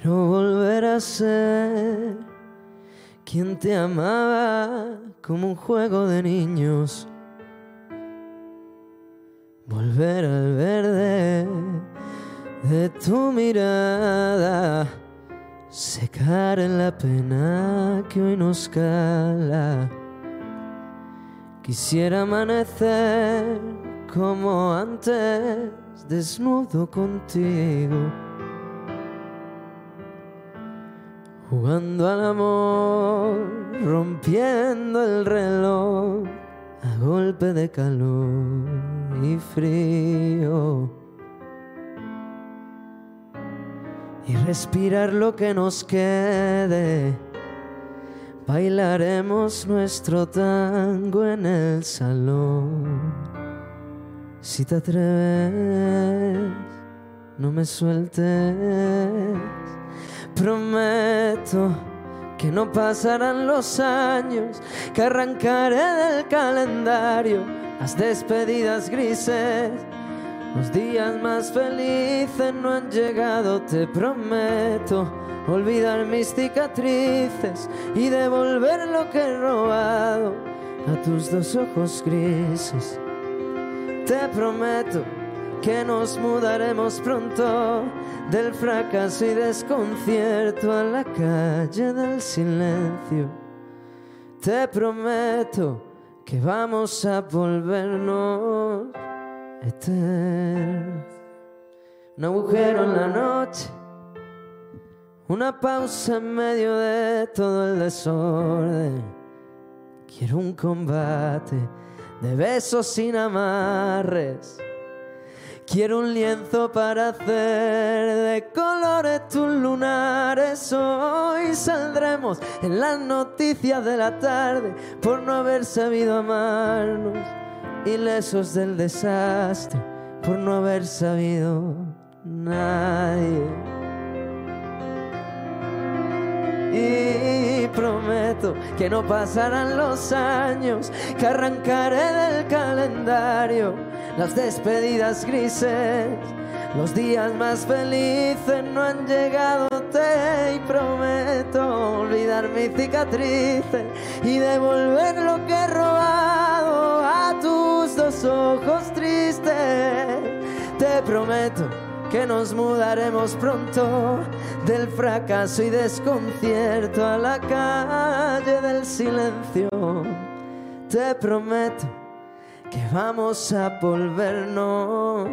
Quiero volver a ser quien te amaba como un juego de niños. Volver al verde de tu mirada, secar en la pena que hoy nos cala. Quisiera amanecer como antes, desnudo contigo Jugando al amor, rompiendo el reloj a golpe de calor y frío. Y respirar lo que nos quede. Bailaremos nuestro tango en el salón. Si te atreves, no me sueltes Prometo que no pasarán los años, que arrancaré del calendario las despedidas grises. Los días más felices no han llegado, te prometo olvidar mis cicatrices y devolver lo que he robado a tus dos ojos grises. Te prometo que nos mudaremos pronto del fracaso y desconcierto a la calle del silencio. Te prometo que vamos a volvernos eternos. Un agujero en la noche, una pausa en medio de todo el desorden. Quiero un combate de besos sin amarres Quiero un lienzo para hacer de colores tus lunares. Hoy saldremos en las noticias de la tarde por no haber sabido amarnos. Ilesos del desastre por no haber sabido nadie. Prometo que no pasarán los años, que arrancaré del calendario las despedidas grises. Los días más felices no han llegado, te prometo olvidar mis cicatrices y devolver lo que he robado a tus dos ojos tristes. Te prometo que nos mudaremos pronto del fracaso y desconcierto a la calle del silencio. Te prometo que vamos a volvernos.